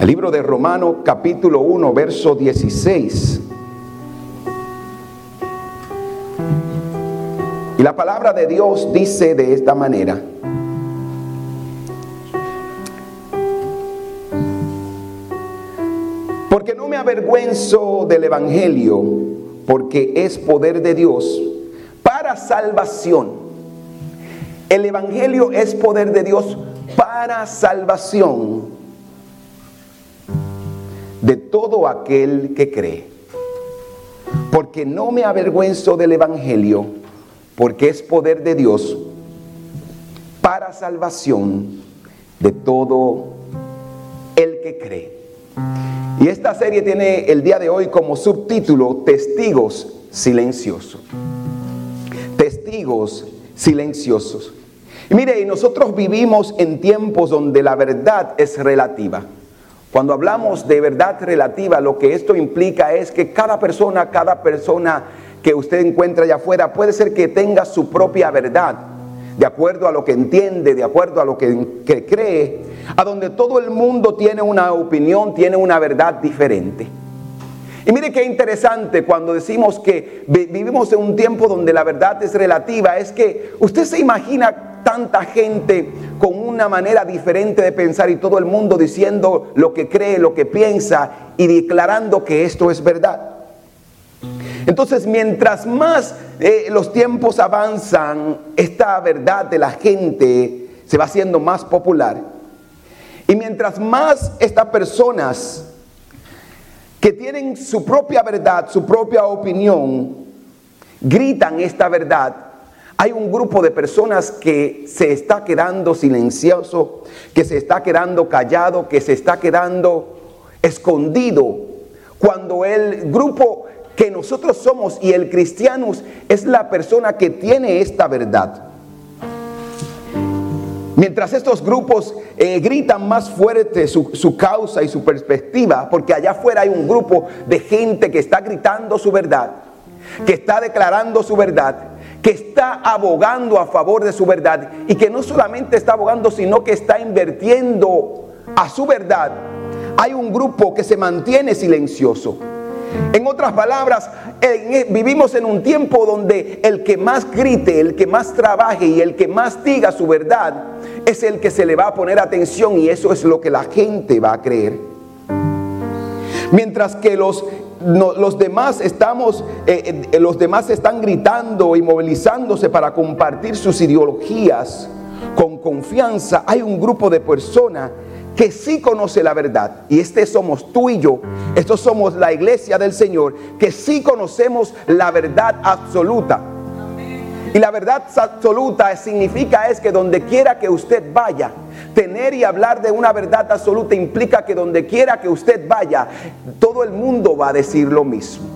El libro de Romanos capítulo 1, verso 16. Y la palabra de Dios dice de esta manera. Porque no me avergüenzo del Evangelio, porque es poder de Dios para salvación. El Evangelio es poder de Dios para salvación aquel que cree. Porque no me avergüenzo del Evangelio, porque es poder de Dios para salvación de todo el que cree. Y esta serie tiene el día de hoy como subtítulo Testigos silenciosos. Testigos silenciosos. Y mire, nosotros vivimos en tiempos donde la verdad es relativa. Cuando hablamos de verdad relativa, lo que esto implica es que cada persona, cada persona que usted encuentra allá afuera puede ser que tenga su propia verdad, de acuerdo a lo que entiende, de acuerdo a lo que, cree, a donde todo el mundo tiene una opinión, tiene una verdad diferente. Y mire qué interesante cuando decimos que vivimos en un tiempo donde la verdad es relativa, es que usted se imagina tanta gente con una manera diferente de pensar y todo el mundo diciendo lo que cree, lo que piensa y declarando que esto es verdad. Entonces, mientras más eh, los tiempos avanzan, esta verdad de la gente se va haciendo más popular. Y mientras más estas personas que tienen su propia verdad, su propia opinión, gritan esta verdad, hay un grupo de personas que se está quedando silencioso, que se está quedando callado, que se está quedando escondido, cuando el grupo que nosotros somos y el cristiano es la persona que tiene esta verdad. Mientras estos grupos eh, gritan más fuerte su, su, causa y su perspectiva, porque allá afuera hay un grupo de gente que está gritando su verdad, que está declarando su verdad, que está abogando a favor de su verdad y que no solamente está abogando, sino que está invirtiendo a su verdad. Hay un grupo que se mantiene silencioso. En otras palabras, e, vivimos en un tiempo donde el que más grite, el que más trabaje y el que más diga su verdad es el que se le va a poner atención y eso es lo que la gente va a creer. Mientras que los, los demás estamos, eh, eh, los demás están gritando y movilizándose para compartir sus ideologías con confianza, hay un grupo de personas que sí conoce la verdad. Y este somos tú y yo. Estos somos la iglesia del Señor, que sí conocemos la verdad absoluta. Y la verdad absoluta significa es que donde quiera que usted vaya, tener y hablar de una verdad absoluta implica que donde quiera que usted vaya, todo el mundo va a decir lo mismo.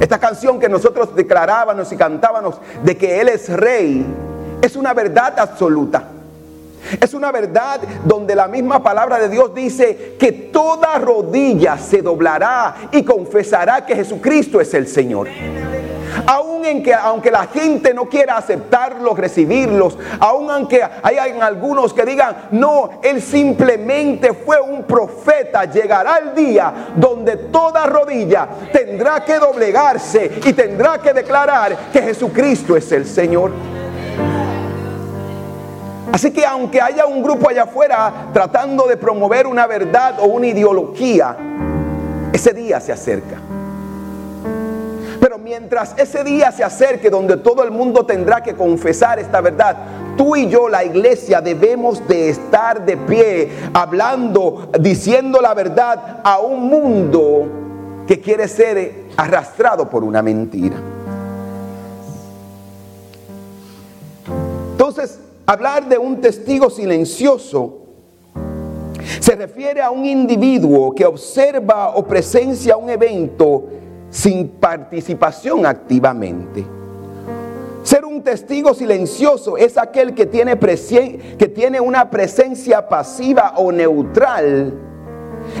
Esta canción que nosotros declarábamos y cantábamos de que Él es rey, es una verdad absoluta. Es una verdad donde la misma palabra de Dios dice que toda rodilla se doblará y confesará que Jesucristo es el Señor. Aún en que, aunque la gente no quiera aceptarlos, recibirlos, aún aunque hay algunos que digan, no, Él simplemente fue un profeta, llegará el día donde toda rodilla tendrá que doblegarse y tendrá que declarar que Jesucristo es el Señor. Así que aunque haya un grupo allá afuera tratando de promover una verdad o una ideología, ese día se acerca. Pero mientras ese día se acerque donde todo el mundo tendrá que confesar esta verdad, tú y yo, la iglesia, debemos de estar de pie, hablando, diciendo la verdad a un mundo que quiere ser arrastrado por una mentira. Hablar de un testigo silencioso se refiere a un individuo que observa o presencia un evento sin participación activamente. Ser un testigo silencioso es aquel que tiene, que tiene una presencia pasiva o neutral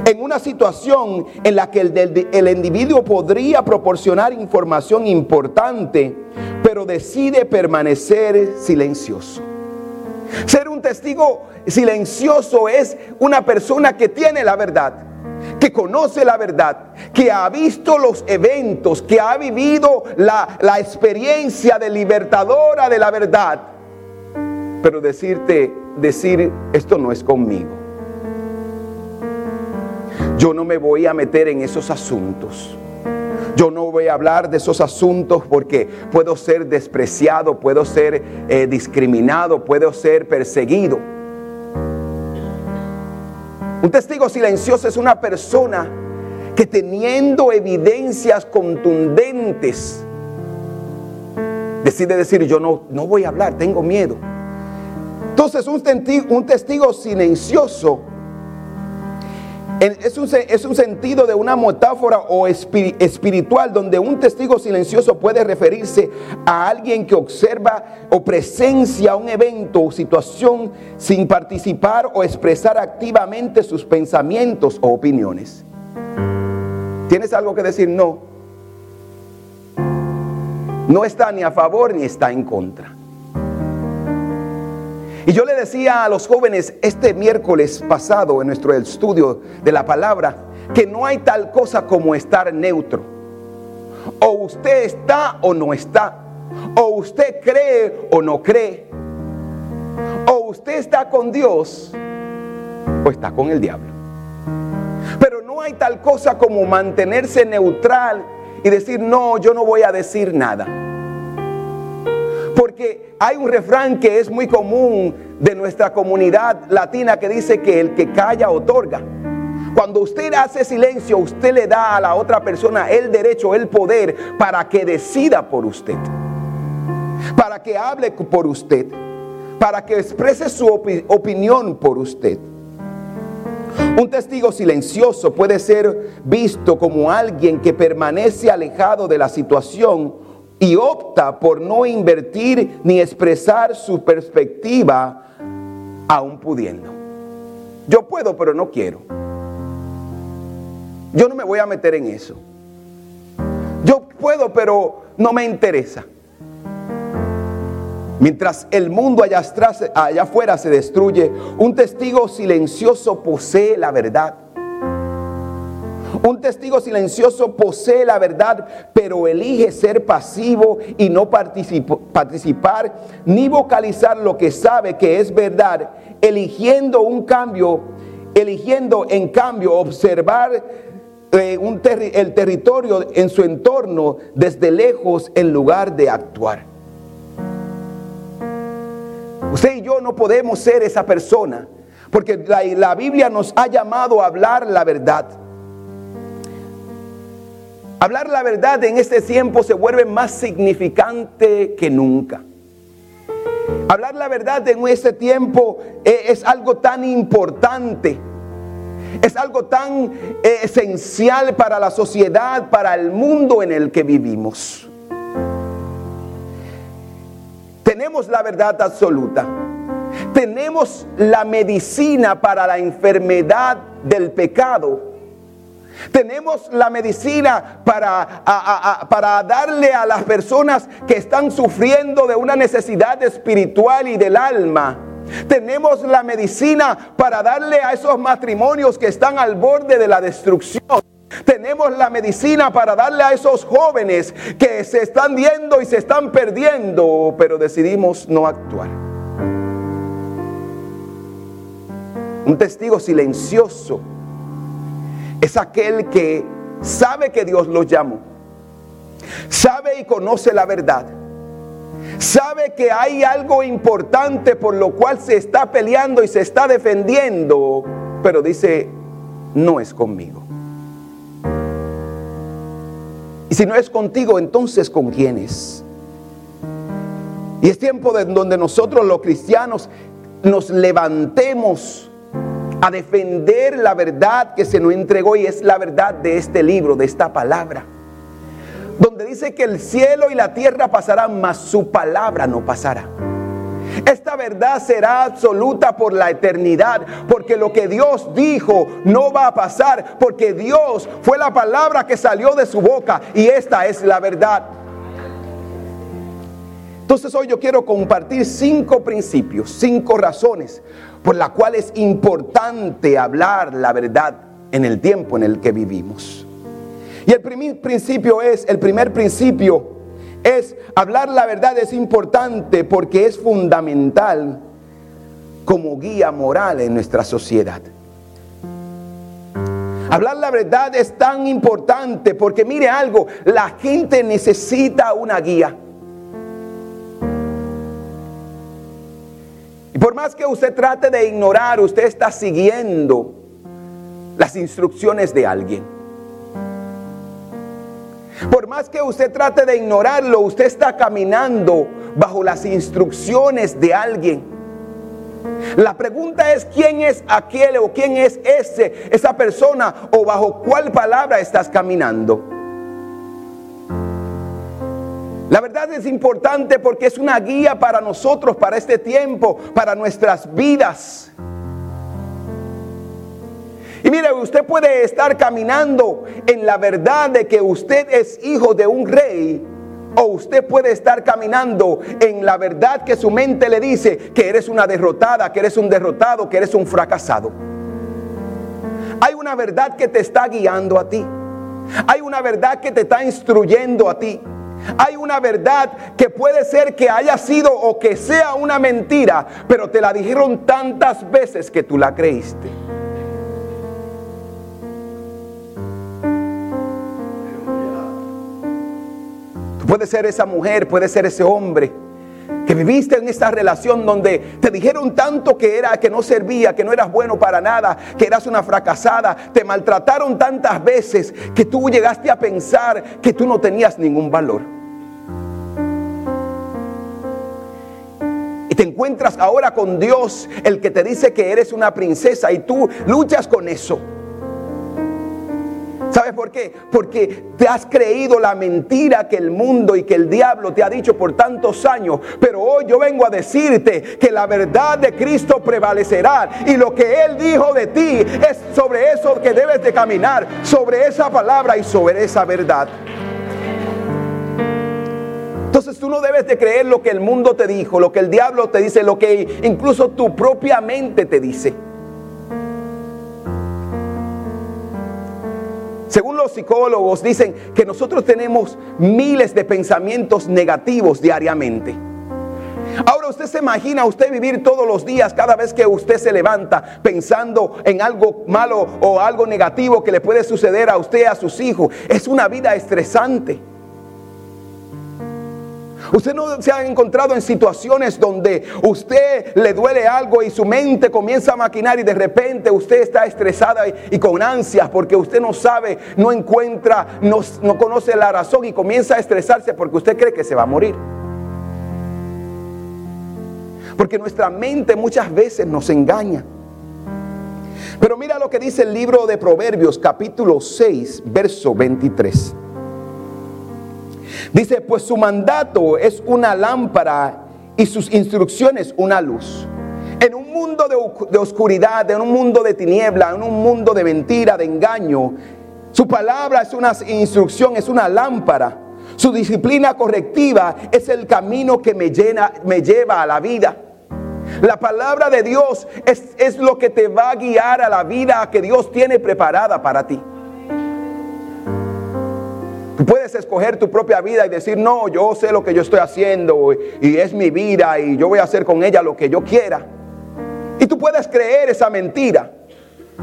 en una situación en la que el, el, individuo podría proporcionar información importante, pero decide permanecer silencioso. Ser un testigo silencioso es una persona que tiene la verdad, que conoce la verdad, que ha visto los eventos, que ha vivido la, la experiencia de libertadora de la verdad. Pero decirte, decir, esto no es conmigo. Yo no me voy a meter en esos asuntos. Yo no voy a hablar de esos asuntos porque puedo ser despreciado, puedo ser eh, discriminado, puedo ser perseguido. Un testigo silencioso es una persona que teniendo evidencias contundentes decide decir yo no, no voy a hablar, tengo miedo. Entonces un testigo, un testigo silencioso es un, sentido de una metáfora o espiritual donde un testigo silencioso puede referirse a alguien que observa o presencia un evento o situación sin participar o expresar activamente sus pensamientos o opiniones. ¿Tienes algo que decir? No. No está ni a favor ni está en contra. Y yo le decía a los jóvenes este miércoles pasado en nuestro estudio de la palabra que no hay tal cosa como estar neutro. O usted está o no está. O usted cree o no cree. O usted está con Dios o está con el diablo. Pero no hay tal cosa como mantenerse neutral y decir, no, yo no voy a decir nada. Porque hay un refrán que es muy común de nuestra comunidad latina que dice que el que calla otorga. Cuando usted hace silencio, usted le da a la otra persona el derecho, el poder para que decida por usted. Para que hable por usted. Para que exprese su opinión por usted. Un testigo silencioso puede ser visto como alguien que permanece alejado de la situación y opta por no invertir ni expresar su perspectiva aún pudiendo. Yo puedo, pero no quiero. Yo no me voy a meter en eso. Yo puedo, pero no me interesa. Mientras el mundo allá, afuera se destruye, un testigo silencioso posee la verdad. Un testigo silencioso posee la verdad, pero elige ser pasivo y no participar ni vocalizar lo que sabe que es verdad, eligiendo un cambio, eligiendo en cambio observar eh, el territorio en su entorno desde lejos en lugar de actuar. Usted y yo no podemos ser esa persona, porque la Biblia nos ha llamado a hablar la verdad. Hablar la verdad en este tiempo se vuelve más significante que nunca. Hablar la verdad en este tiempo eh, es algo tan importante. Es algo tan eh, esencial para la sociedad, para el mundo en el que vivimos. Tenemos la verdad absoluta. Tenemos la medicina para la enfermedad del pecado tenemos la medicina para, para darle a las personas que están sufriendo de una necesidad espiritual y del alma. Tenemos la medicina para darle a esos matrimonios que están al borde de la destrucción. Tenemos la medicina para darle a esos jóvenes que se están viendo y se están perdiendo, pero decidimos no actuar. Un testigo silencioso es aquel que sabe que Dios lo llamó, sabe y conoce la verdad, sabe que hay algo importante por lo cual se está peleando y se está defendiendo, pero dice, no es conmigo. Y si no es contigo, entonces ¿con quién es? Y es tiempo de donde nosotros los cristianos nos levantemos a defender la verdad que se nos entregó y es la verdad de este libro, de esta palabra. Donde dice que el cielo y la tierra pasarán, mas su palabra no pasará. Esta verdad será absoluta por la eternidad, porque lo que Dios dijo no va a pasar, porque Dios fue la palabra que salió de su boca y esta es la verdad. Entonces hoy yo quiero compartir cinco principios, cinco razones por las cuales es importante hablar la verdad en el tiempo en el que vivimos. Y el primer principio es, el primer principio es hablar la verdad es importante porque es fundamental como guía moral en nuestra sociedad. Hablar la verdad es tan importante porque mire algo, la gente necesita una guía. Y por más que usted trate de ignorar, usted está siguiendo las instrucciones de alguien. Por más que usted trate de ignorarlo, usted está caminando bajo las instrucciones de alguien. La pregunta es quién es aquel o quién es ese, esa persona o bajo cuál palabra estás caminando. La verdad es importante porque es una guía para nosotros, para este tiempo, para nuestras vidas. Y mire, usted puede estar caminando en la verdad de que usted es hijo de un rey. O usted puede estar caminando en la verdad que su mente le dice que eres una derrotada, que eres un derrotado, que eres un fracasado. Hay una verdad que te está guiando a ti. Hay una verdad que te está instruyendo a ti. Hay una verdad que puede ser que haya sido o que sea una mentira, pero te la dijeron tantas veces que tú la creíste. Puede ser esa mujer, puede ser ese hombre viviste en esta relación donde te dijeron tanto que era que no servía, que no eras bueno para nada, que eras una fracasada, te maltrataron tantas veces que tú llegaste a pensar que tú no tenías ningún valor. Y te encuentras ahora con Dios, el que te dice que eres una princesa y tú luchas con eso. ¿Sabes por qué? Porque te has creído la mentira que el mundo y que el diablo te ha dicho por tantos años. Pero hoy yo vengo a decirte que la verdad de Cristo prevalecerá. Y lo que Él dijo de ti es sobre eso que debes de caminar. Sobre esa palabra y sobre esa verdad. Entonces tú no debes de creer lo que el mundo te dijo, lo que el diablo te dice, lo que incluso tu propia mente te dice. Según los psicólogos dicen que nosotros tenemos miles de pensamientos negativos diariamente. Ahora usted se imagina usted vivir todos los días cada vez que usted se levanta pensando en algo malo o algo negativo que le puede suceder a usted, a sus hijos. Es una vida estresante. Usted no se ha encontrado en situaciones donde usted le duele algo y su mente comienza a maquinar y de repente usted está estresada y, con ansias porque usted no sabe, no encuentra, no, no conoce la razón y comienza a estresarse porque usted cree que se va a morir. Porque nuestra mente muchas veces nos engaña. Pero mira lo que dice el libro de Proverbios capítulo 6, verso 23. Dice, pues su mandato es una lámpara y sus instrucciones una luz. En un mundo de, oscuridad, en un mundo de tiniebla, en un mundo de mentira, de engaño, su palabra es una instrucción, es una lámpara. Su disciplina correctiva es el camino que me, llena, me lleva a la vida. La palabra de Dios es, es lo que te va a guiar a la vida que Dios tiene preparada para ti. Puedes escoger tu propia vida y decir, no, yo sé lo que yo estoy haciendo y es mi vida y yo voy a hacer con ella lo que yo quiera. Y tú puedes creer esa mentira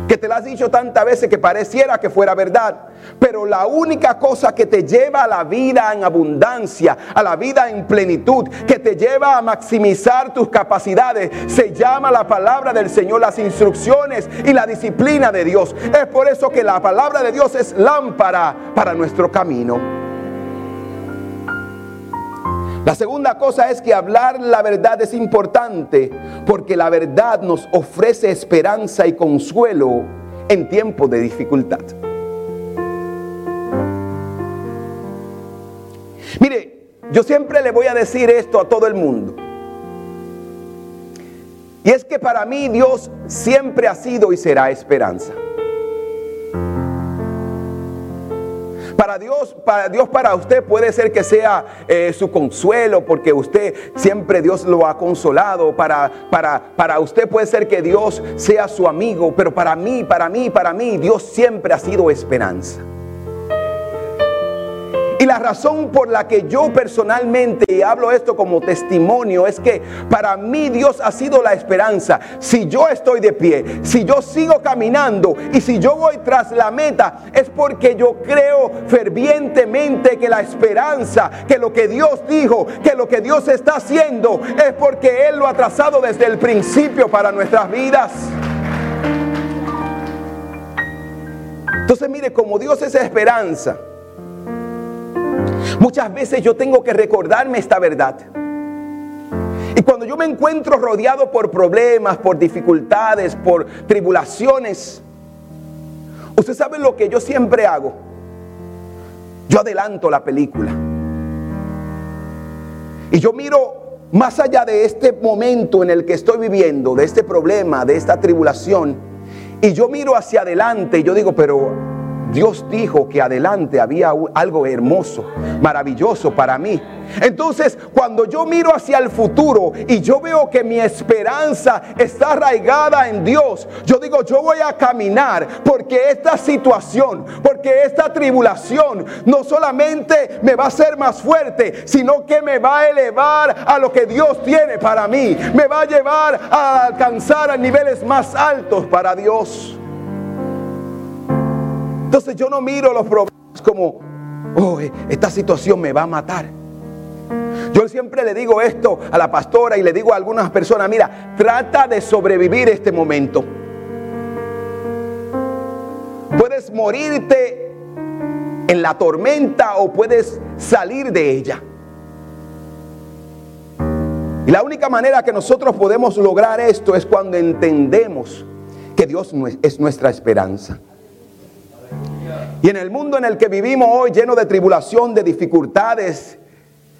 que te la has dicho tantas veces que pareciera que fuera verdad. Pero la única cosa que te lleva a la vida en abundancia, a la vida en plenitud, que te lleva a maximizar tus capacidades, se llama la palabra del Señor, las instrucciones y la disciplina de Dios. Es por eso que la palabra de Dios es lámpara para nuestro camino. La segunda cosa es que hablar la verdad es importante porque la verdad nos ofrece esperanza y consuelo en tiempos de dificultad. Mire, yo siempre le voy a decir esto a todo el mundo. Y es que para mí Dios siempre ha sido y será esperanza. Para Dios, para Dios, para usted puede ser que sea eh, su consuelo, porque usted siempre Dios lo ha consolado. Para, para, para usted puede ser que Dios sea su amigo, pero para mí, para mí, para mí, Dios siempre ha sido esperanza. La razón por la que yo personalmente, y hablo esto como testimonio, es que para mí Dios ha sido la esperanza. Si yo estoy de pie, si yo sigo caminando y si yo voy tras la meta, es porque yo creo fervientemente que la esperanza, que lo que Dios dijo, que lo que Dios está haciendo, es porque Él lo ha trazado desde el principio para nuestras vidas. Entonces mire, como Dios es esperanza, Muchas veces yo tengo que recordarme esta verdad. Y cuando yo me encuentro rodeado por problemas, por dificultades, por tribulaciones, usted sabe lo que yo siempre hago. Yo adelanto la película. Y yo miro más allá de este momento en el que estoy viviendo, de este problema, de esta tribulación, y yo miro hacia adelante y yo digo, pero Dios dijo que adelante había algo hermoso, maravilloso para mí. Entonces, cuando yo miro hacia el futuro y yo veo que mi esperanza está arraigada en Dios, yo digo, yo voy a caminar porque esta situación, porque esta tribulación no solamente me va a hacer más fuerte, sino que me va a elevar a lo que Dios tiene para mí. Me va a llevar a alcanzar a niveles más altos para Dios. Entonces yo no miro los problemas como, oh, esta situación me va a matar. Yo siempre le digo esto a la pastora y le digo a algunas personas, mira, trata de sobrevivir este momento. Puedes morirte en la tormenta o puedes salir de ella. Y la única manera que nosotros podemos lograr esto es cuando entendemos que Dios es nuestra esperanza. Y en el mundo en el que vivimos hoy, lleno de tribulación, de dificultades,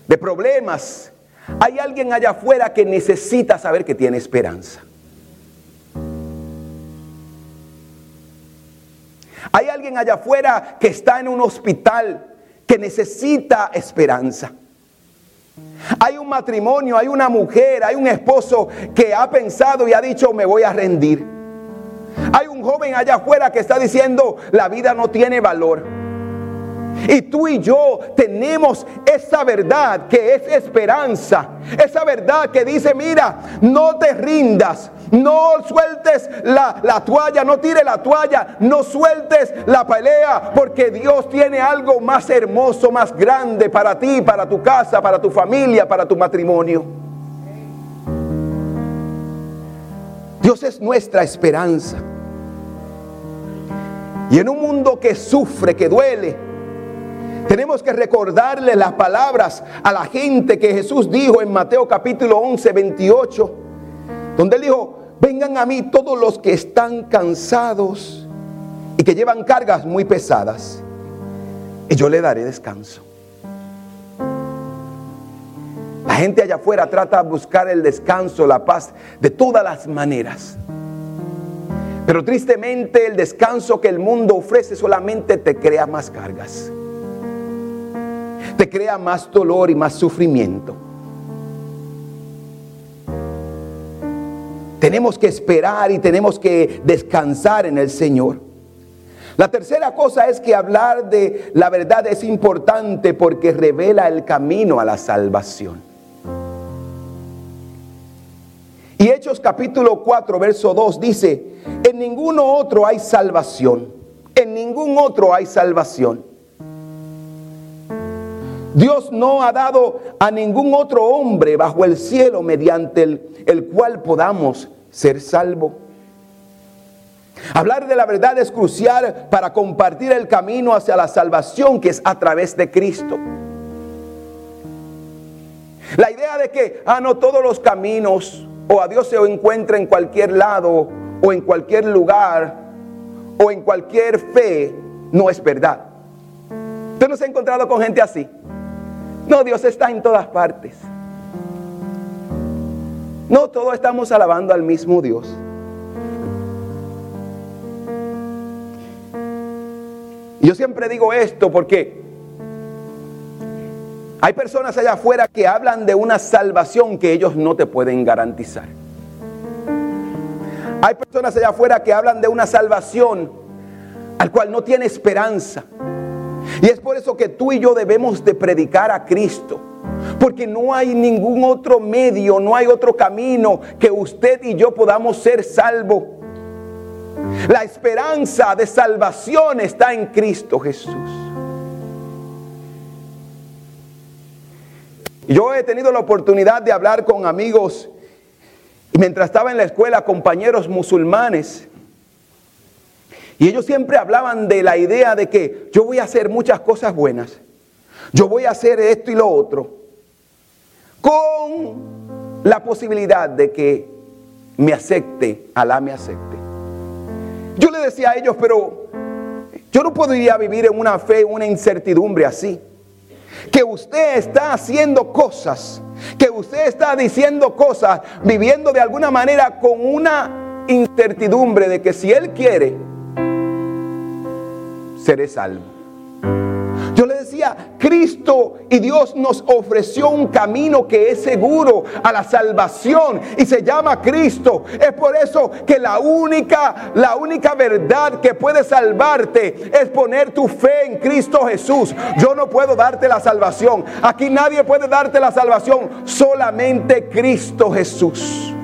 de problemas, hay alguien allá afuera que necesita saber que tiene esperanza. Hay alguien allá afuera que está en un hospital que necesita esperanza. Hay un matrimonio, hay una mujer, hay un esposo que ha pensado y ha dicho me voy a rendir. Hay un joven allá afuera que está diciendo, la vida no tiene valor. Y tú y yo tenemos esa verdad que es esperanza. Esa verdad que dice, mira, no te rindas. No sueltes la, la, toalla, no tire la toalla, no sueltes la pelea, porque Dios tiene algo más hermoso, más grande para ti, para tu casa, para tu familia, para tu matrimonio. Dios es nuestra esperanza. Y en un mundo que sufre, que duele, tenemos que recordarle las palabras a la gente que Jesús dijo en Mateo capítulo 11, 28, donde él dijo, vengan a mí todos los que están cansados y que llevan cargas muy pesadas, y yo le daré descanso. Gente allá afuera trata de buscar el descanso, la paz, de todas las maneras. Pero tristemente el descanso que el mundo ofrece solamente te crea más cargas. Te crea más dolor y más sufrimiento. Tenemos que esperar y tenemos que descansar en el Señor. La tercera cosa es que hablar de la verdad es importante porque revela el camino a la salvación. Y Hechos capítulo 4, verso 2 dice, en ninguno otro hay salvación, en ningún otro hay salvación. Dios no ha dado a ningún otro hombre bajo el cielo mediante el, el cual podamos ser salvos. Hablar de la verdad es crucial para compartir el camino hacia la salvación que es a través de Cristo. La idea de que, ah, no, todos los caminos o a Dios se encuentra en cualquier lado o en cualquier lugar o en cualquier fe, no es verdad. ¿Usted no se ha encontrado con gente así? No, Dios está en todas partes. No, todos estamos alabando al mismo Dios. Yo siempre digo esto porque hay personas allá afuera que hablan de una salvación que ellos no te pueden garantizar. Hay personas allá afuera que hablan de una salvación al cual no tiene esperanza. Y es por eso que tú y yo debemos de predicar a Cristo. Porque no hay ningún otro medio, no hay otro camino que usted y yo podamos ser salvos. La esperanza de salvación está en Cristo Jesús. Yo he tenido la oportunidad de hablar con amigos y mientras estaba en la escuela, compañeros musulmanes. Y ellos siempre hablaban de la idea de que yo voy a hacer muchas cosas buenas. Yo voy a hacer esto y lo otro. Con la posibilidad de que me acepte, Alá me acepte. Yo le decía a ellos, pero yo no podría vivir en una fe, una incertidumbre así. Que usted está haciendo cosas, que usted está diciendo cosas, viviendo de alguna manera con una incertidumbre de que si Él quiere, seré salvo. Yo le decía, Cristo y Dios nos ofreció un camino que es seguro a la salvación y se llama Cristo. Es por eso que la única, la única verdad que puede salvarte es poner tu fe en Cristo Jesús. Yo no puedo darte la salvación. Aquí nadie puede darte la salvación, solamente Cristo Jesús.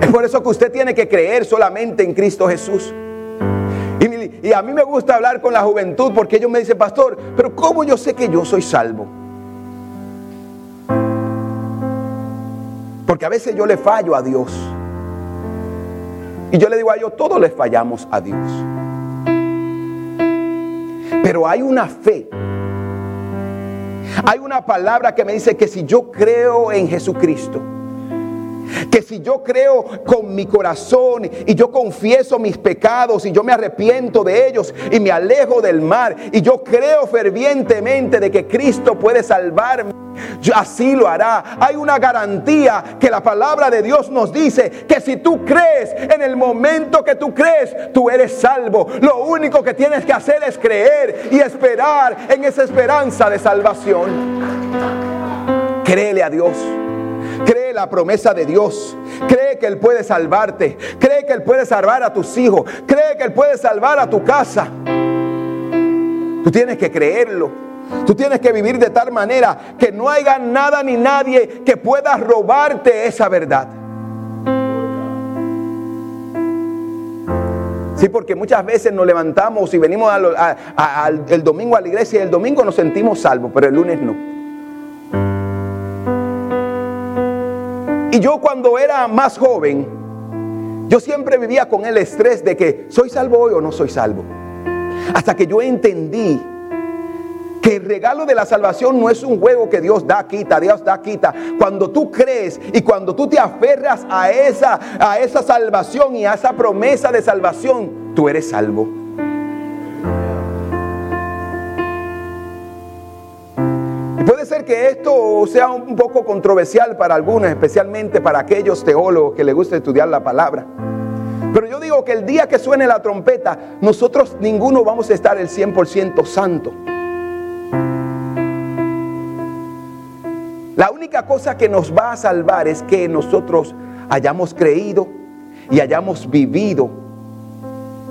Es por eso que usted tiene que creer solamente en Cristo Jesús. Y, a mí me gusta hablar con la juventud porque ellos me dicen, pastor, pero ¿cómo yo sé que yo soy salvo? Porque a veces yo le fallo a Dios. Y yo le digo a ellos, todos les fallamos a Dios. Pero hay una fe. Hay una palabra que me dice que si yo creo en Jesucristo, que si yo creo con mi corazón y yo confieso mis pecados y yo me arrepiento de ellos y me alejo del mal y yo creo fervientemente de que Cristo puede salvarme, así lo hará. Hay una garantía que la palabra de Dios nos dice que si tú crees en el momento que tú crees, tú eres salvo. Lo único que tienes que hacer es creer y esperar en esa esperanza de salvación. Créele a Dios. Cree la promesa de Dios. Cree que Él puede salvarte. Cree que Él puede salvar a tus hijos. Cree que Él puede salvar a tu casa. Tú tienes que creerlo. Tú tienes que vivir de tal manera que no haya nada ni nadie que pueda robarte esa verdad. Sí, porque muchas veces nos levantamos y venimos el domingo a la iglesia y el domingo nos sentimos salvos, pero el lunes no. Yo cuando era más joven, yo siempre vivía con el estrés de que soy salvo hoy o no soy salvo. Hasta que yo entendí que el regalo de la salvación no es un juego que Dios da, quita, Dios da, quita. Cuando tú crees y cuando tú te aferras a esa, a esa salvación y a esa promesa de salvación, tú eres salvo. Esto sea un poco controversial para algunos, especialmente para aquellos teólogos que les gusta estudiar la palabra. Pero yo digo que el día que suene la trompeta, nosotros ninguno vamos a estar el 100% santo. La única cosa que nos va a salvar es que nosotros hayamos creído y hayamos vivido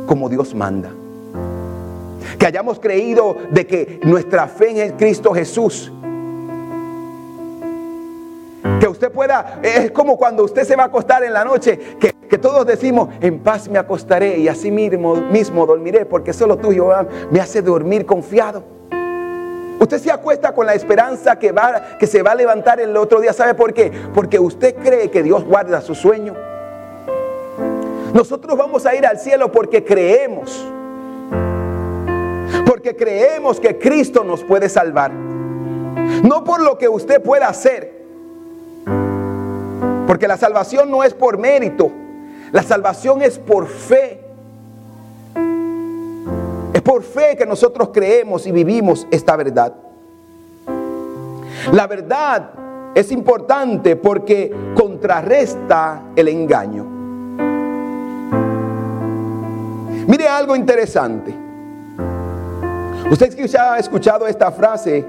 como Dios manda. Que hayamos creído de que nuestra fe en Cristo Jesús que usted pueda, es como cuando usted se va a acostar en la noche, que, todos decimos, en paz me acostaré y así mismo, mismo dormiré, porque solo tú, Jehová, me hace dormir confiado. Usted se acuesta con la esperanza que, va, que se va a levantar el otro día. ¿Sabe por qué? Porque usted cree que Dios guarda su sueño. Nosotros vamos a ir al cielo porque creemos. Porque creemos que Cristo nos puede salvar. No por lo que usted pueda hacer, porque la salvación no es por mérito, la salvación es por fe. Es por fe que nosotros creemos y vivimos esta verdad. La verdad es importante porque contrarresta el engaño. Mire algo interesante. Usted ha escuchado esta frase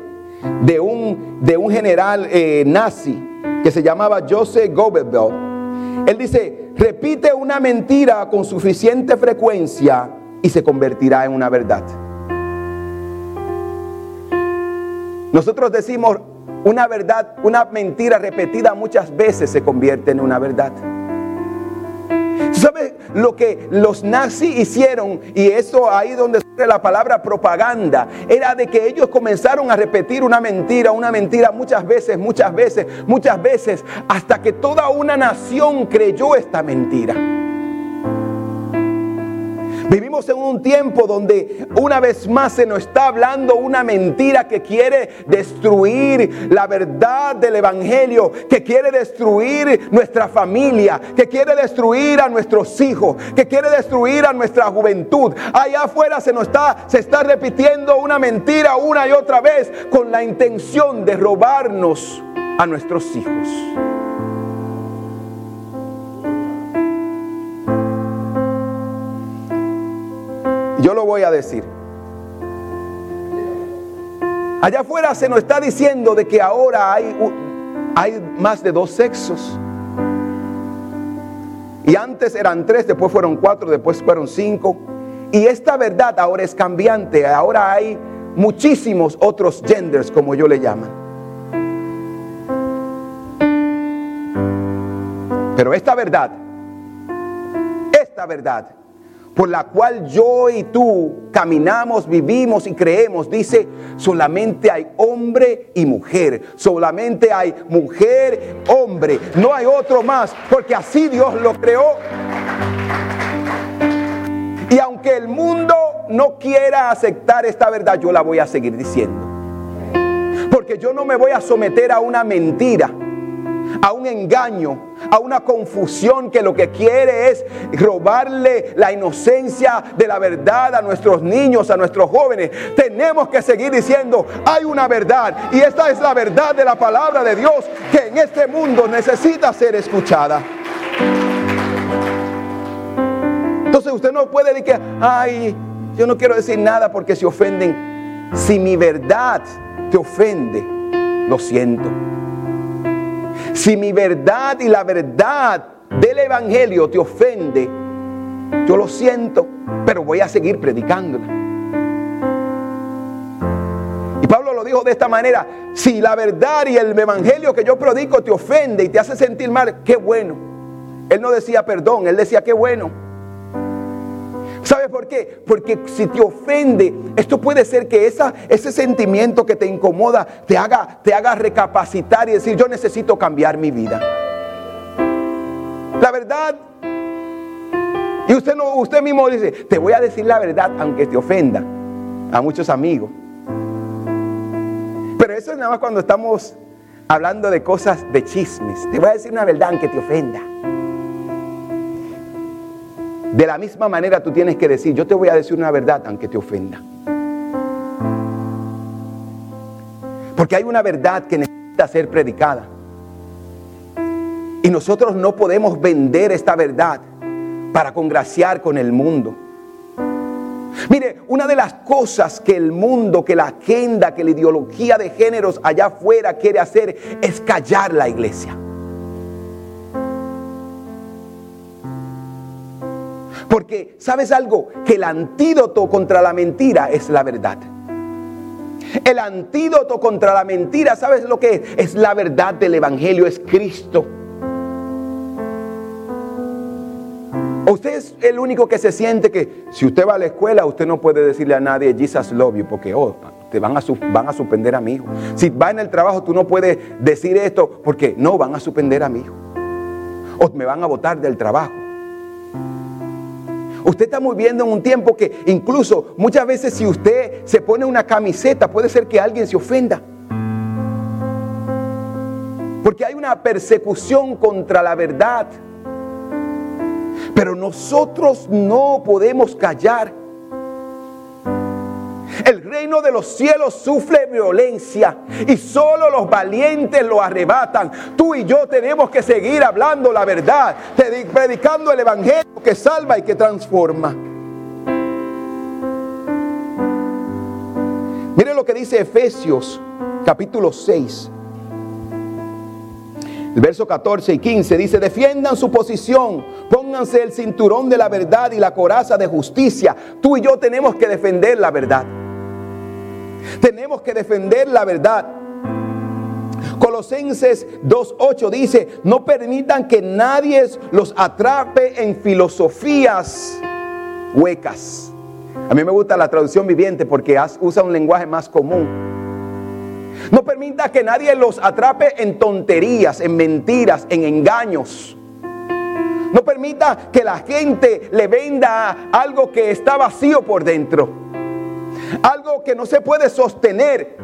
de un, de un general eh, nazi que se llamaba Joseph Goebbels. Él dice, repite una mentira con suficiente frecuencia y se convertirá en una verdad. Nosotros decimos una verdad, una mentira repetida muchas veces se convierte en una verdad. ¿Sabe lo que los nazis hicieron? Y eso ahí donde surge la palabra propaganda. Era de que ellos comenzaron a repetir una mentira, una mentira muchas veces, muchas veces, muchas veces, hasta que toda una nación creyó esta mentira. Vivimos en un tiempo donde una vez más se nos está hablando una mentira que quiere destruir la verdad del Evangelio, que quiere destruir nuestra familia, que quiere destruir a nuestros hijos, que quiere destruir a nuestra juventud. Allá afuera se nos está, se está repitiendo una mentira una y otra vez con la intención de robarnos a nuestros hijos. Yo lo voy a decir. Allá afuera se nos está diciendo de que ahora hay, hay más de dos sexos. Y antes eran tres, después fueron cuatro, después fueron cinco. Y esta verdad ahora es cambiante. Ahora hay muchísimos otros genders, como yo le llaman. Pero esta verdad, esta verdad por la cual yo y tú caminamos, vivimos y creemos, dice, solamente hay hombre y mujer, solamente hay mujer, hombre, no hay otro más, porque así Dios lo creó. Y aunque el mundo no quiera aceptar esta verdad, yo la voy a seguir diciendo. Porque yo no me voy a someter a una mentira a un engaño, a una confusión que lo que quiere es robarle la inocencia de la verdad a nuestros niños, a nuestros jóvenes. Tenemos que seguir diciendo, hay una verdad y esta es la verdad de la palabra de Dios que en este mundo necesita ser escuchada. Entonces usted no puede decir ay, yo no quiero decir nada porque se ofenden. Si mi verdad te ofende, lo siento. Si mi verdad y la verdad del Evangelio te ofende, yo lo siento, pero voy a seguir predicándola. Y Pablo lo dijo de esta manera, si la verdad y el Evangelio que yo predico te ofende y te hace sentir mal, qué bueno. Él no decía perdón, él decía qué bueno. ¿Sabes por qué? Porque si te ofende, esto puede ser que ese sentimiento que te incomoda te haga, te haga recapacitar y decir, yo necesito cambiar mi vida. La verdad. Y usted, no, usted mismo dice, te voy a decir la verdad aunque te ofenda a muchos amigos. Pero eso es nada más cuando estamos hablando de cosas de chismes. Te voy a decir una verdad aunque te ofenda. De la misma manera tú tienes que decir, yo te voy a decir una verdad aunque te ofenda. Porque hay una verdad que necesita ser predicada. Y nosotros no podemos vender esta verdad para congraciar con el mundo. Mire, una de las cosas que el mundo, que la agenda, que la ideología de géneros allá afuera quiere hacer es callar la iglesia. ¿Sabes algo? Que el antídoto contra la mentira es la verdad. El antídoto contra la mentira, ¿sabes lo que es? Es la verdad del Evangelio, es Cristo. Usted es el único que se siente que si usted va a la escuela, usted no puede decirle a nadie Jesus love you, porque oh, te van a, a suspender a mi hijo. Si va en el trabajo, tú no puedes decir esto, porque no, van a suspender a mi hijo. O me van a botar del trabajo. Usted está viviendo en un tiempo que incluso muchas veces si usted se pone una camiseta puede ser que alguien se ofenda. Porque hay una persecución contra la verdad. Pero nosotros no podemos callar. El reino de los cielos sufre violencia y solo los valientes lo arrebatan. Tú y yo tenemos que seguir hablando la verdad, predicando el evangelio que salva y que transforma. Mire lo que dice Efesios capítulo 6. El verso 14 y 15 dice, defiendan su posición, pónganse el cinturón de la verdad y la coraza de justicia. Tú y yo tenemos que defender la verdad. Tenemos que defender la verdad. Colosenses 2.8 dice, no permitan que nadie los atrape en filosofías huecas. A mí me gusta la traducción viviente porque usa un lenguaje más común. No permita que nadie los atrape en tonterías, en mentiras, en engaños. No permita que la gente le venda algo que está vacío por dentro. Algo que no se puede sostener.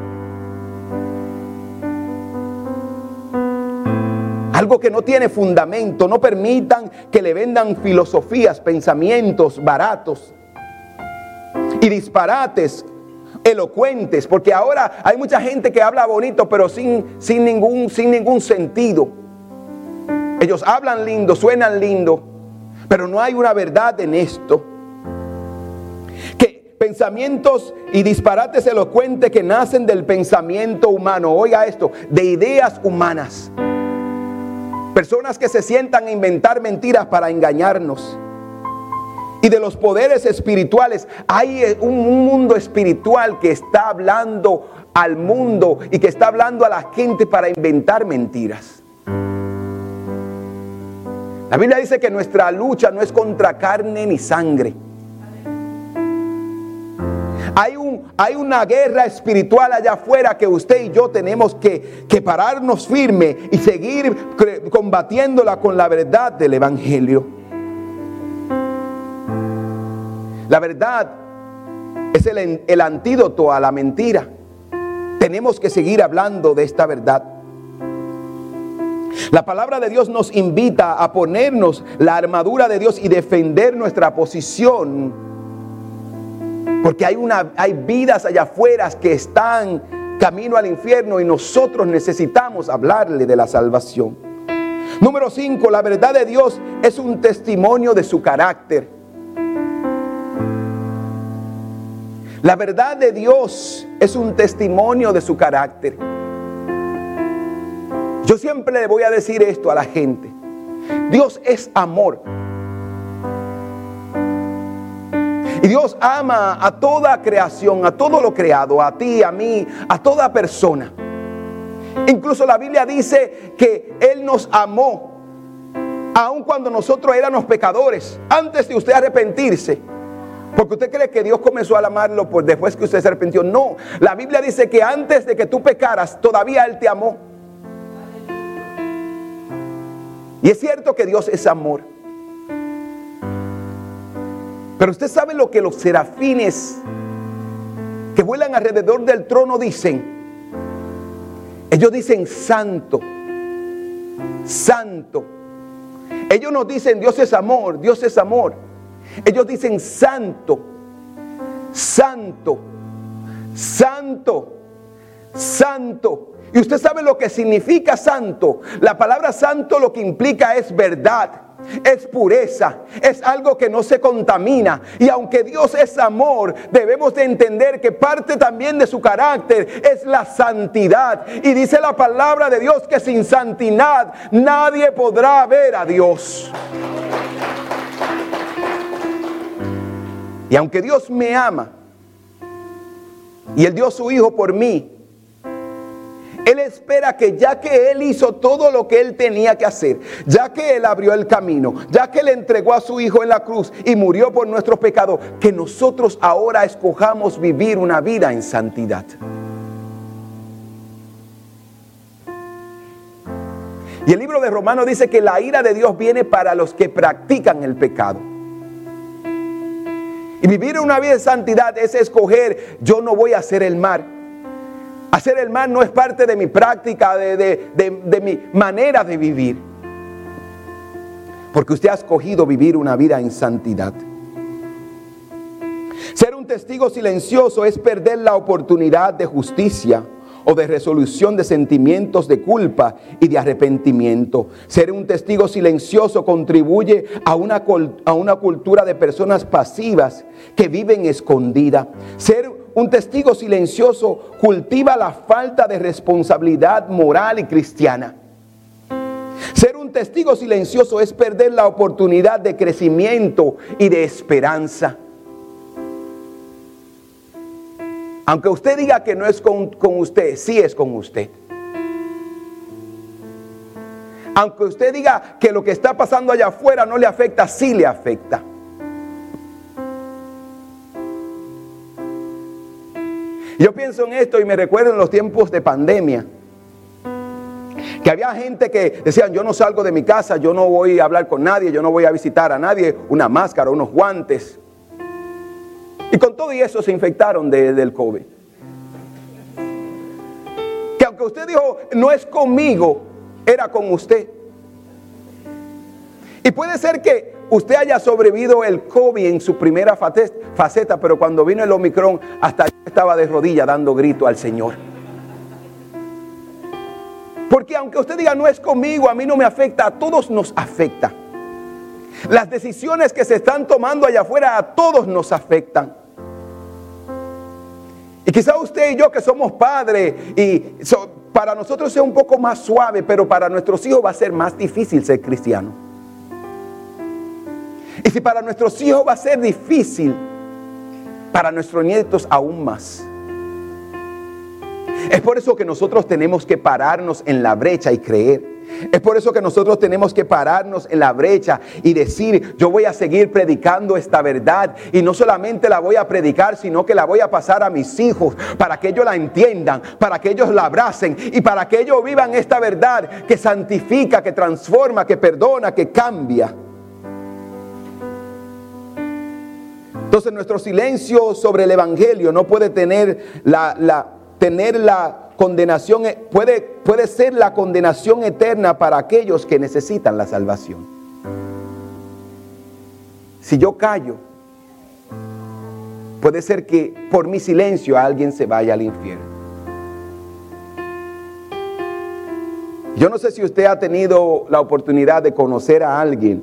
Algo que no tiene fundamento. No permitan que le vendan filosofías, pensamientos baratos y disparates elocuentes, porque ahora hay mucha gente que habla bonito, pero sin, sin, ningún, sin ningún sentido. Ellos hablan lindo, suenan lindo, pero no hay una verdad en esto. Pensamientos y disparates elocuentes que nacen del pensamiento humano, oiga esto, de ideas humanas. Personas que se sientan a inventar mentiras para engañarnos y de los poderes espirituales. Hay eh, un mundo espiritual que está hablando al mundo y que está hablando a la gente para inventar mentiras. La Biblia dice que nuestra lucha no es contra carne ni sangre. Hay, un, hay una guerra espiritual allá afuera que usted y yo tenemos que, que pararnos firme y seguir combatiéndola con la verdad del Evangelio. La verdad es el, antídoto a la mentira. Tenemos que seguir hablando de esta verdad. La palabra de Dios nos invita a ponernos la armadura de Dios y defender nuestra posición. Porque hay, una, hay vidas allá afuera que están camino al infierno y nosotros necesitamos hablarle de la salvación. Número 5, la verdad de Dios es un testimonio de su carácter. La verdad de Dios es un testimonio de su carácter. Yo siempre le voy a decir esto a la gente. Dios es amor. Dios ama a toda creación, a todo lo creado, a ti, a mí, a toda persona. Incluso la Biblia dice que Él nos amó, aun cuando nosotros éramos pecadores, antes de usted arrepentirse. Porque usted cree que Dios comenzó a amarlo después que usted se arrepintió. No, la Biblia dice que antes de que tú pecaras, todavía Él te amó. Y es cierto que Dios es amor. Pero usted sabe lo que los serafines que vuelan alrededor del trono dicen. Ellos dicen santo, santo. Ellos nos dicen Dios es amor, Dios es amor. Ellos dicen santo, santo, santo, santo. Y usted sabe lo que significa santo. La palabra santo lo que implica es verdad. Es pureza, es algo que no se contamina. Y aunque Dios es amor, debemos de entender que parte también de su carácter es la santidad. Y dice la palabra de Dios que sin santidad nadie podrá ver a Dios. Y aunque Dios me ama y Él dio su Hijo por mí, Él espera que ya que Él hizo todo lo que Él tenía que hacer, ya que Él abrió el camino, ya que Él entregó a su Hijo en la cruz y murió por nuestros pecados, que nosotros ahora escojamos vivir una vida en santidad. Y el libro de Romanos dice que la ira de Dios viene para los que practican el pecado. Y vivir una vida de santidad es escoger, yo no voy a hacer el mal. Hacer el mal no es parte de mi práctica, de, de mi manera de vivir. Porque usted ha escogido vivir una vida en santidad. Ser un testigo silencioso es perder la oportunidad de justicia o de resolución de sentimientos de culpa y de arrepentimiento. Ser un testigo silencioso contribuye a una, a una cultura de personas pasivas que viven escondida. Ser un testigo silencioso cultiva la falta de responsabilidad moral y cristiana. Ser un testigo silencioso es perder la oportunidad de crecimiento y de esperanza. Aunque usted diga que no es con, usted, sí es con usted. Aunque usted diga que lo que está pasando allá afuera no le afecta, sí le afecta. Yo pienso en esto y me recuerdo en los tiempos de pandemia. Que había gente que decían, yo no salgo de mi casa, yo no voy a hablar con nadie, yo no voy a visitar a nadie, una máscara, unos guantes. Y con todo y eso se infectaron del COVID. Que aunque usted dijo, no es conmigo, era con usted. Y puede ser que usted haya sobrevivido el COVID en su primera faceta, pero cuando vino el Omicron, hasta estaba de rodillas dando grito al Señor. Porque aunque usted diga, no es conmigo, a mí no me afecta, a todos nos afecta. Las decisiones que se están tomando allá afuera a todos nos afectan. Y quizá usted y yo que somos padres y para nosotros sea un poco más suave, pero para nuestros hijos va a ser más difícil ser cristiano. Y si para nuestros hijos va a ser difícil, para nuestros nietos aún más. Es por eso que nosotros tenemos que pararnos en la brecha y creer. Es por eso que nosotros tenemos que pararnos en la brecha y decir, yo voy a seguir predicando esta verdad y no solamente la voy a predicar, sino que la voy a pasar a mis hijos para que ellos la entiendan, para que ellos la abracen y para que ellos vivan esta verdad que santifica, que transforma, que perdona, que cambia. Entonces nuestro silencio sobre el Evangelio no puede tener la, la tener la condenación, e, puede, puede ser la condenación eterna para aquellos que necesitan la salvación. Si yo callo, puede ser que por mi silencio alguien se vaya al infierno. Yo no sé si usted ha tenido la oportunidad de conocer a alguien.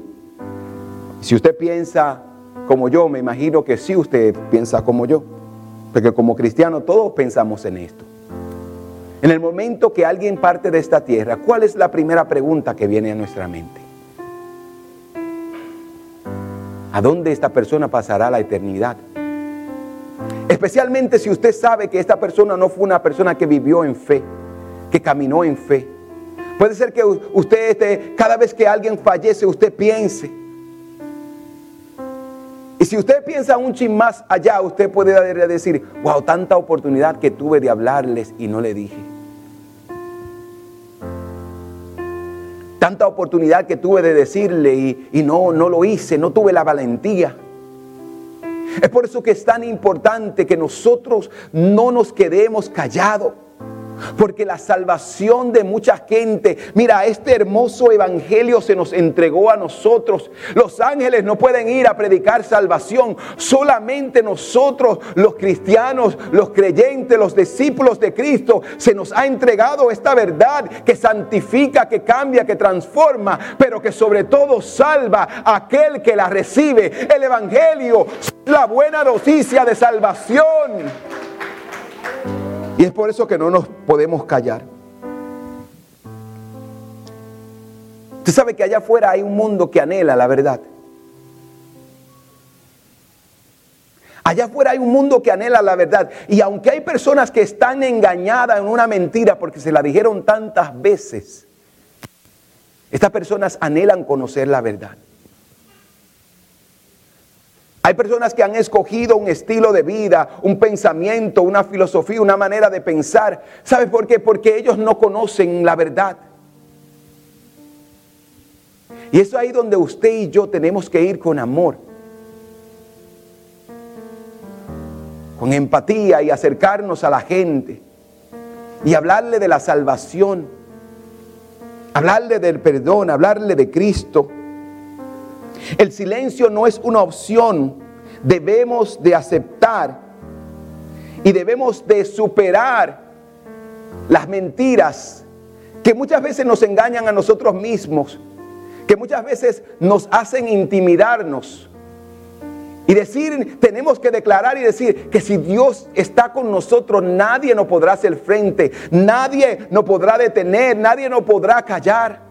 Si usted piensa como yo, me imagino que sí usted piensa como yo. Porque como cristianos todos pensamos en esto. En el momento que alguien parte de esta tierra, ¿cuál es la primera pregunta que viene a nuestra mente? ¿A dónde esta persona pasará la eternidad? Especialmente si usted sabe que esta persona no fue una persona que vivió en fe, que caminó en fe. Puede ser que usted, este, cada vez que alguien fallece, usted piense, y si usted piensa un chin más allá, usted puede decir, wow, tanta oportunidad que tuve de hablarles y no le dije. Tanta oportunidad que tuve de decirle y, y no, no lo hice, no tuve la valentía. Es por eso que es tan importante que nosotros no nos quedemos callados. Porque la salvación de mucha gente, mira, este hermoso evangelio se nos entregó a nosotros. Los ángeles no pueden ir a predicar salvación. Solamente nosotros, los cristianos, los creyentes, los discípulos de Cristo, se nos ha entregado esta verdad que santifica, que cambia, que transforma, pero que sobre todo salva a aquel que la recibe. El evangelio, la buena noticia de salvación. Y es por eso que no nos podemos callar. Usted sabe que allá afuera hay un mundo que anhela la verdad. Allá afuera hay un mundo que anhela la verdad. Y aunque hay personas que están engañadas en una mentira porque se la dijeron tantas veces, estas personas anhelan conocer la verdad. Hay personas que han escogido un estilo de vida, un pensamiento, una filosofía, una manera de pensar. ¿Sabe por qué? Porque ellos no conocen la verdad. Y es ahí donde usted y yo tenemos que ir con amor, con empatía y acercarnos a la gente y hablarle de la salvación, hablarle del perdón, hablarle de Cristo. El silencio no es una opción. Debemos de aceptar y debemos de superar las mentiras que muchas veces nos engañan a nosotros mismos, que muchas veces nos hacen intimidarnos Y decir, tenemos que declarar y decir que si Dios está con nosotros, nadie nos podrá hacer frente, nadie nos podrá detener, nadie nos podrá callar.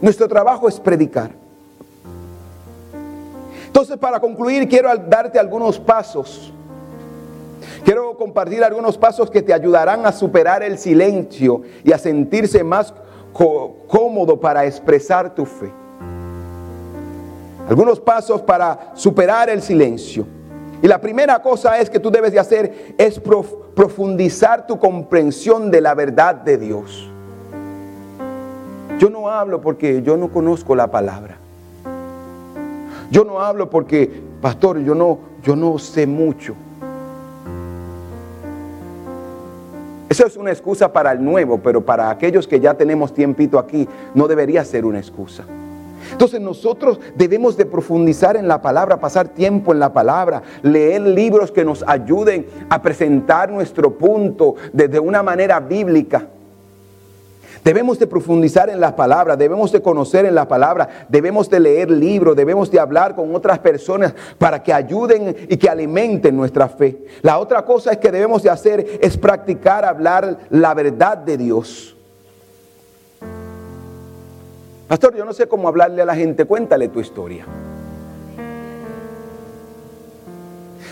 Nuestro trabajo es predicar. Entonces, para concluir, quiero darte algunos pasos. Quiero compartir algunos pasos que te ayudarán a superar el silencio y a sentirse más cómodo para expresar tu fe. Algunos pasos para superar el silencio. Y la primera cosa es que tú debes de hacer es profundizar tu comprensión de la verdad de Dios. Yo no hablo porque yo no conozco la palabra. Yo no hablo porque, pastor, yo no, yo no sé mucho. Eso es una excusa para el nuevo, pero para aquellos que ya tenemos tiempito aquí, no debería ser una excusa. Entonces nosotros debemos de profundizar en la palabra, pasar tiempo en la palabra, leer libros que nos ayuden a presentar nuestro punto desde una manera bíblica. Debemos de profundizar en la palabra, debemos de conocer en la palabra, debemos de leer libros, debemos de hablar con otras personas para que ayuden y que alimenten nuestra fe. La otra cosa es que debemos de hacer es practicar hablar la verdad de Dios. Pastor, yo no sé cómo hablarle a la gente, cuéntale tu historia.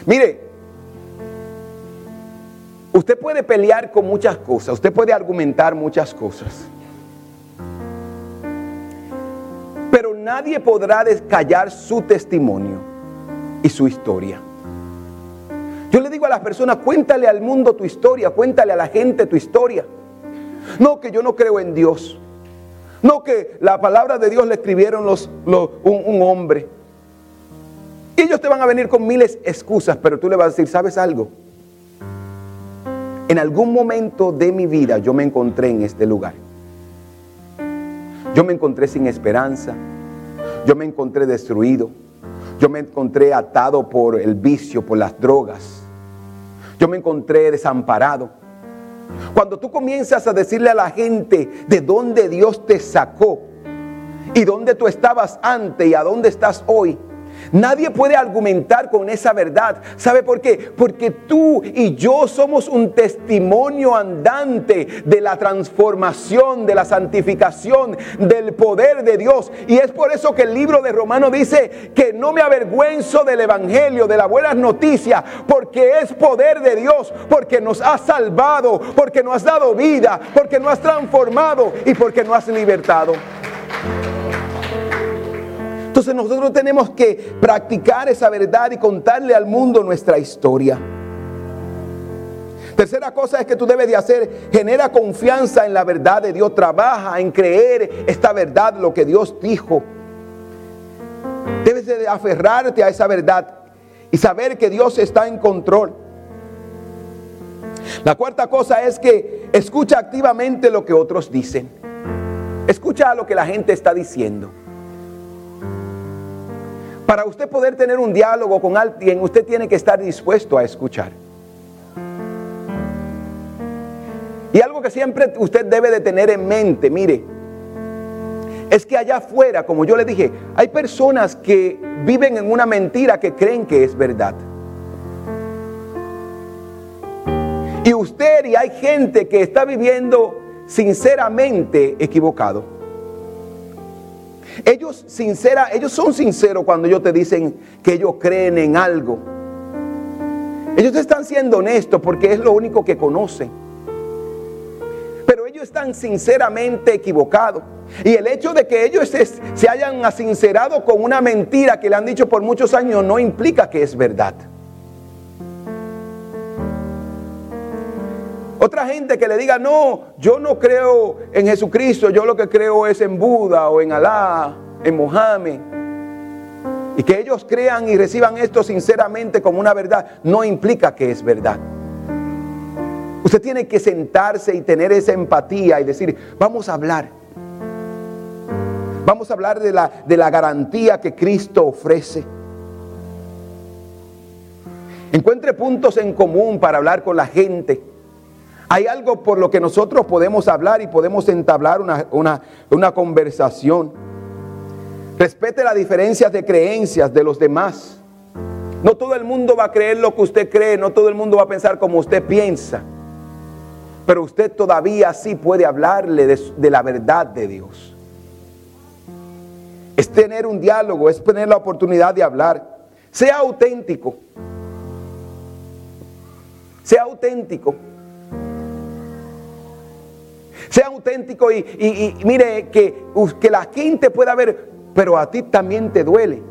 Mire, usted puede pelear con muchas cosas, usted puede argumentar muchas cosas, pero nadie podrá descallar su testimonio y su historia. Yo le digo a las personas, cuéntale al mundo tu historia, cuéntale a la gente tu historia. No, que yo no creo en Dios. No que la palabra de Dios le escribieron los, un, hombre. Y ellos te van a venir con miles excusas, pero tú le vas a decir, ¿sabes algo? En algún momento de mi vida yo me encontré en este lugar. Yo me encontré sin esperanza. Yo me encontré destruido. Yo me encontré atado por el vicio, por las drogas. Yo me encontré desamparado. Cuando tú comienzas a decirle a la gente de dónde Dios te sacó y dónde tú estabas antes y a dónde estás hoy, Nadie puede argumentar con esa verdad. ¿Sabe por qué? Porque tú y yo somos un testimonio andante de la transformación, de la santificación, del poder de Dios. Y es por eso que el libro de Romanos dice que no me avergüenzo del Evangelio, de las buenas noticias, porque es poder de Dios, porque nos ha salvado, porque nos has dado vida, porque nos has transformado y porque nos has libertado. Entonces nosotros tenemos que practicar esa verdad y contarle al mundo nuestra historia. Tercera cosa es que tú debes de hacer, genera confianza en la verdad de Dios, trabaja en creer esta verdad, lo que Dios dijo. Debes de aferrarte a esa verdad y saber que Dios está en control. La cuarta cosa es que escucha activamente lo que otros dicen. Escucha lo que la gente está diciendo. Para usted poder tener un diálogo con alguien, usted tiene que estar dispuesto a escuchar. Y algo que siempre usted debe de tener en mente, mire, es que allá afuera, como yo le dije, hay personas que viven en una mentira que creen que es verdad. Y usted y hay gente que está viviendo sinceramente equivocado. Ellos, sincera, ellos son sinceros cuando ellos te dicen que ellos creen en algo. Ellos están siendo honestos porque es lo único que conocen. Pero ellos están sinceramente equivocados. Y el hecho de que ellos se, se hayan asincerado con una mentira que le han dicho por muchos años no implica que es verdad. Otra gente que le diga, no, yo no creo en Jesucristo, yo lo que creo es en Buda o en Alá, en Mohammed. Y que ellos crean y reciban esto sinceramente como una verdad, no implica que es verdad. Usted tiene que sentarse y tener esa empatía y decir, vamos a hablar. Vamos a hablar de la, de la garantía que Cristo ofrece. Encuentre puntos en común para hablar con la gente. Hay algo por lo que nosotros podemos hablar y podemos entablar una, conversación. Respete las diferencias de creencias de los demás. No todo el mundo va a creer lo que usted cree, no todo el mundo va a pensar como usted piensa. Pero usted todavía sí puede hablarle de, la verdad de Dios. Es tener un diálogo, es tener la oportunidad de hablar. Sea auténtico. Sea auténtico. Sea auténtico y, mire que, que la gente pueda ver, pero a ti también te duele.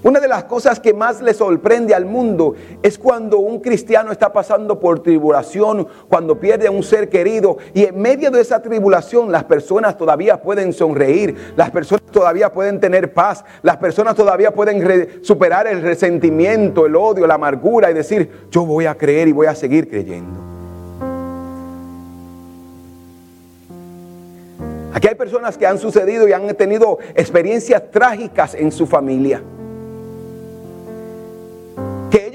Una de las cosas que más le sorprende al mundo es cuando un cristiano está pasando por tribulación, cuando pierde a un ser querido y en medio de esa tribulación las personas todavía pueden sonreír, las personas todavía pueden tener paz, las personas todavía pueden superar el resentimiento, el odio, la amargura y decir, yo voy a creer y voy a seguir creyendo. Aquí hay personas que han sucedido y han tenido experiencias trágicas en su familia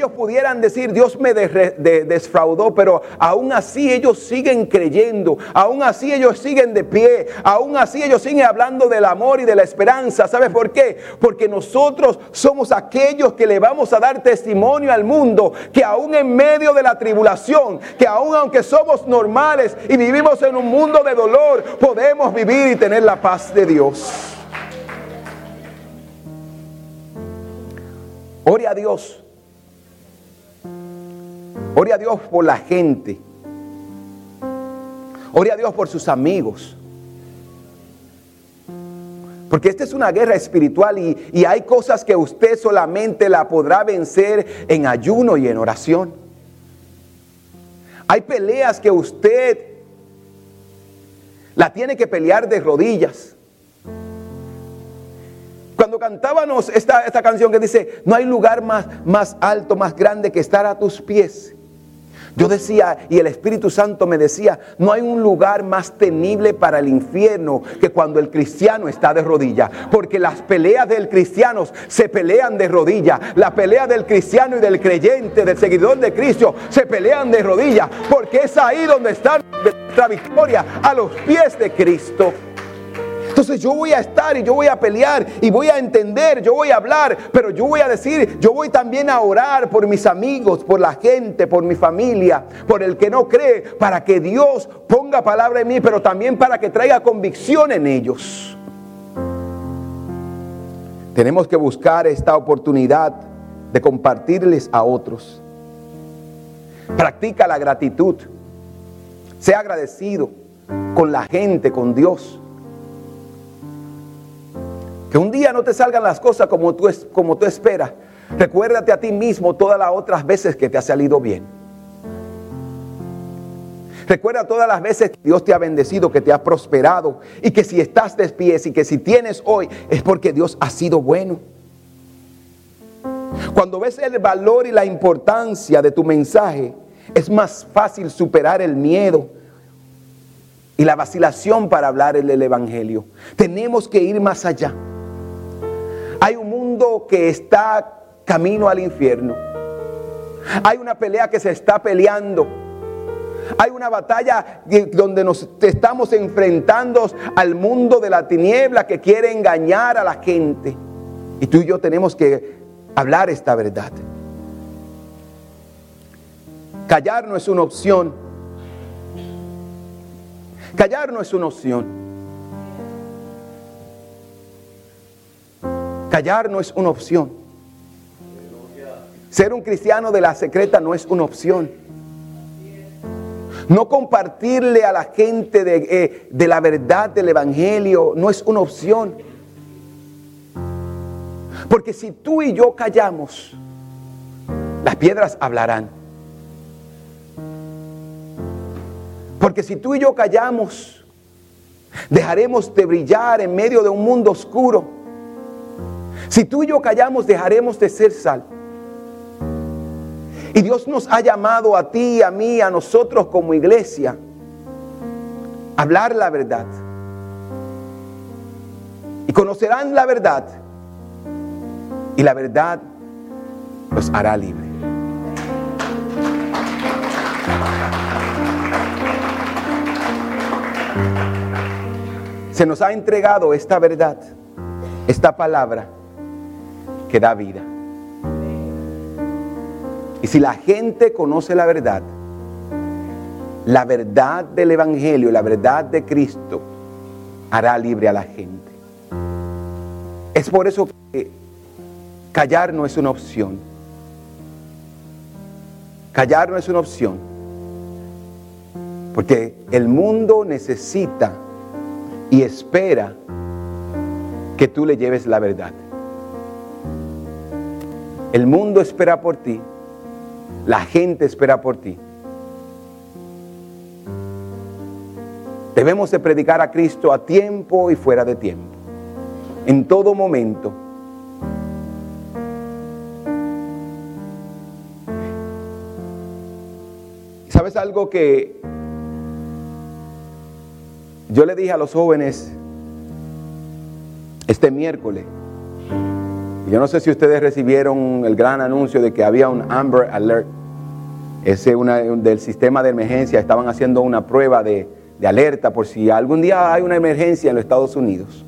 ellos pudieran decir, Dios me desfraudó, pero aún así ellos siguen creyendo, aún así ellos siguen de pie, aún así ellos siguen hablando del amor y de la esperanza. ¿Sabes por qué? Porque nosotros somos aquellos que le vamos a dar testimonio al mundo, que aún en medio de la tribulación, que aún aunque somos normales y vivimos en un mundo de dolor, podemos vivir y tener la paz de Dios. Ore a Dios Ore a Dios por la gente. Ore a Dios por sus amigos. Porque esta es una guerra espiritual y, y, hay cosas que usted solamente la podrá vencer en ayuno y en oración. Hay peleas que usted la tiene que pelear de rodillas. Cuando cantábamos esta, esta canción que dice, no hay lugar más, más alto, más grande que estar a tus pies. Yo decía, y el Espíritu Santo me decía, no hay un lugar más temible para el infierno que cuando el cristiano está de rodillas. Porque las peleas del cristiano se pelean de rodillas. La pelea del cristiano y del creyente, del seguidor de Cristo, se pelean de rodillas. Porque es ahí donde está nuestra victoria, a los pies de Cristo. Entonces yo voy a estar y yo voy a pelear y voy a entender, yo voy a hablar, pero yo voy a decir, yo voy también a orar por mis amigos, por la gente, por mi familia, por el que no cree, para que Dios ponga palabra en mí, pero también para que traiga convicción en ellos. Tenemos que buscar esta oportunidad de compartirles a otros. Practica la gratitud. Sea agradecido con la gente, con Dios. Que un día no te salgan las cosas como tú, como tú esperas. Recuérdate a ti mismo todas las otras veces que te ha salido bien. Recuerda todas las veces que Dios te ha bendecido, que te ha prosperado y que si estás de pies y que si tienes hoy es porque Dios ha sido bueno. Cuando ves el valor y la importancia de tu mensaje, es más fácil superar el miedo y la vacilación para hablar el Evangelio. Tenemos que ir más allá. Que está camino al infierno. Hay una pelea que se está peleando. Hay una batalla donde nos estamos enfrentando al mundo de la tiniebla que quiere engañar a la gente. Y tú y yo tenemos que hablar esta verdad. Callar no es una opción. Callar no es una opción. Callar no es una opción. Ser un cristiano de la secreta no es una opción. No compartirle a la gente de, eh, de, la verdad del Evangelio no es una opción. Porque si tú y yo callamos, las piedras hablarán. Porque si tú y yo callamos, dejaremos de brillar en medio de un mundo oscuro. Si tú y yo callamos, dejaremos de ser sal. Y Dios nos ha llamado a ti, a mí, a nosotros como iglesia, a hablar la verdad. Y conocerán la verdad. Y la verdad los hará libre. Se nos ha entregado esta verdad, esta palabra que da vida. Y si la gente conoce la verdad, la verdad del Evangelio, la verdad de Cristo, hará libre a la gente. Es por eso que callar no es una opción. Callar no es una opción. Porque el mundo necesita y espera que tú le lleves la verdad. El mundo espera por ti. La gente espera por ti. Debemos de predicar a Cristo a tiempo y fuera de tiempo. En todo momento. ¿Sabes algo que yo le dije a los jóvenes este miércoles? Yo no sé si ustedes recibieron el gran anuncio de que había un Amber Alert. Ese del sistema de emergencia. Estaban haciendo una prueba de, de alerta por si algún día hay una emergencia en los Estados Unidos.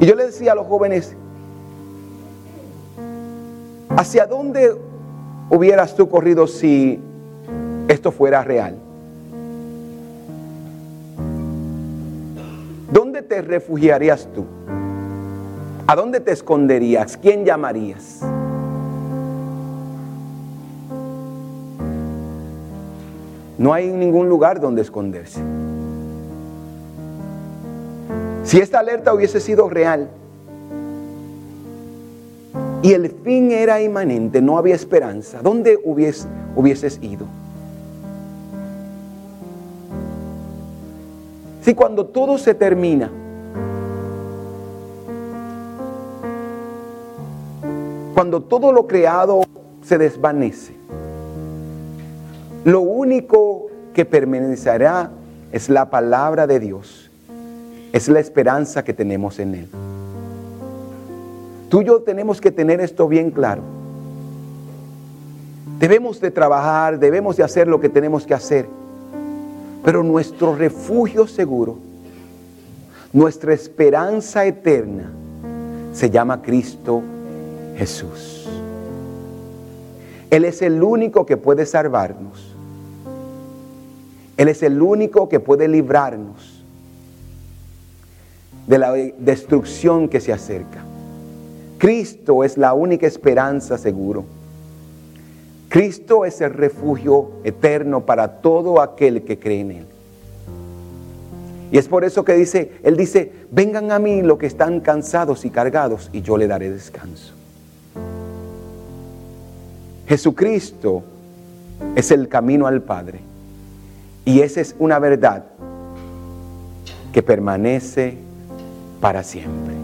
Y yo le decía a los jóvenes, ¿hacia dónde hubieras tú corrido si esto fuera real? ¿Dónde te refugiarías tú? ¿A dónde te esconderías? ¿Quién llamarías? No hay ningún lugar donde esconderse. Si esta alerta hubiese sido real y el fin era inmanente, no había esperanza, ¿dónde hubieses ido? Si cuando todo se termina, cuando todo lo creado se desvanece, lo único que permanecerá es la palabra de Dios. Es la esperanza que tenemos en Él. Tú y yo tenemos que tener esto bien claro. Debemos de trabajar, debemos de hacer lo que tenemos que hacer. Pero nuestro refugio seguro, nuestra esperanza eterna, se llama Cristo Jesús. Él es el único que puede salvarnos. Él es el único que puede librarnos de la destrucción que se acerca. Cristo es la única esperanza seguro. Cristo es el refugio eterno para todo aquel que cree en Él. Y es por eso que dice, Él dice, vengan a mí los que están cansados y cargados y yo le daré descanso. Jesucristo es el camino al Padre. Y esa es una verdad que permanece para siempre.